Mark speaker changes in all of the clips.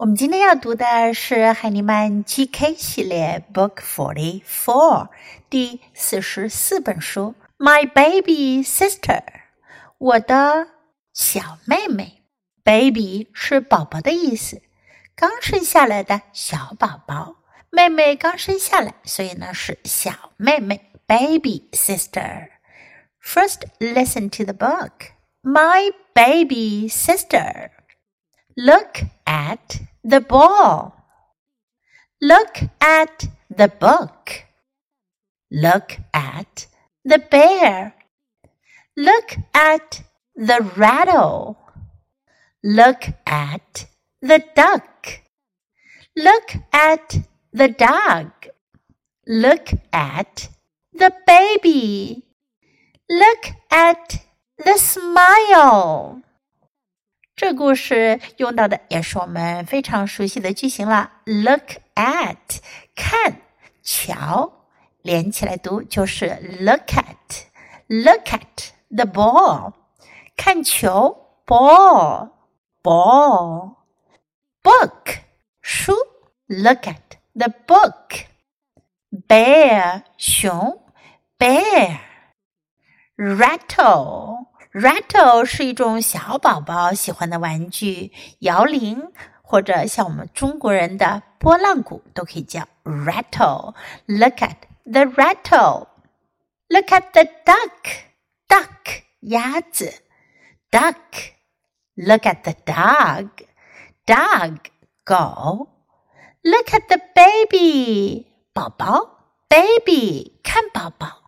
Speaker 1: 我们今天要读的是海尼曼 GK 系列 Book Forty Four 第四十四本书《My Baby Sister》，我的小妹妹。Baby 是宝宝的意思，刚生下来的小宝宝。妹妹刚生下来，所以呢是小妹妹 Baby Sister。First, listen to the book. My baby sister. Look at the ball. Look at the book. Look at the bear. Look at the rattle. Look at the duck. Look at the dog. Look at the baby. Look at the smile. 这故事用到的也是我们非常熟悉的句型了。Look at，看，瞧，连起来读就是 look at。Look at the ball，看球，ball，ball。Book，书，look at the book。Bear，熊，bear。 Rattle。是一种小宝宝喜欢的玩具，摇铃或者像我们中国人的拨浪鼓都可以叫 rattle。Look at the rattle. Look at the duck. Duck 鸭子，duck. Look at the dog. Dog 狗。Look at the baby 宝宝，baby 看宝宝。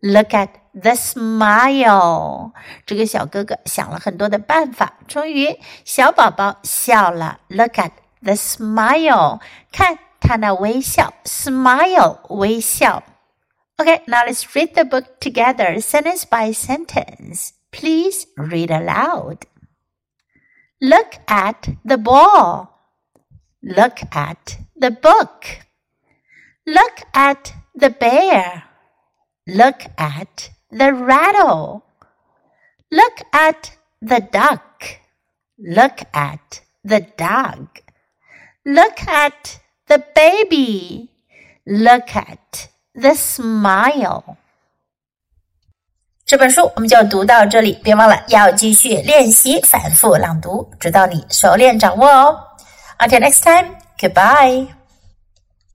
Speaker 1: Look at the smile，这个小哥哥想了很多的办法，终于小宝宝笑了。Look at the smile，看他那微笑，smile 微笑。Okay, now let's read the book together, sentence by sentence. Please read aloud. Look at the ball. Look at the book. Look at the bear. Look at the rattle. Look at the duck. Look at the dog. Look at the baby. Look at the smile. 这本书我们就读到这里，别忘了要继续练习反复朗读，直到你熟练掌握哦。Until next time, goodbye.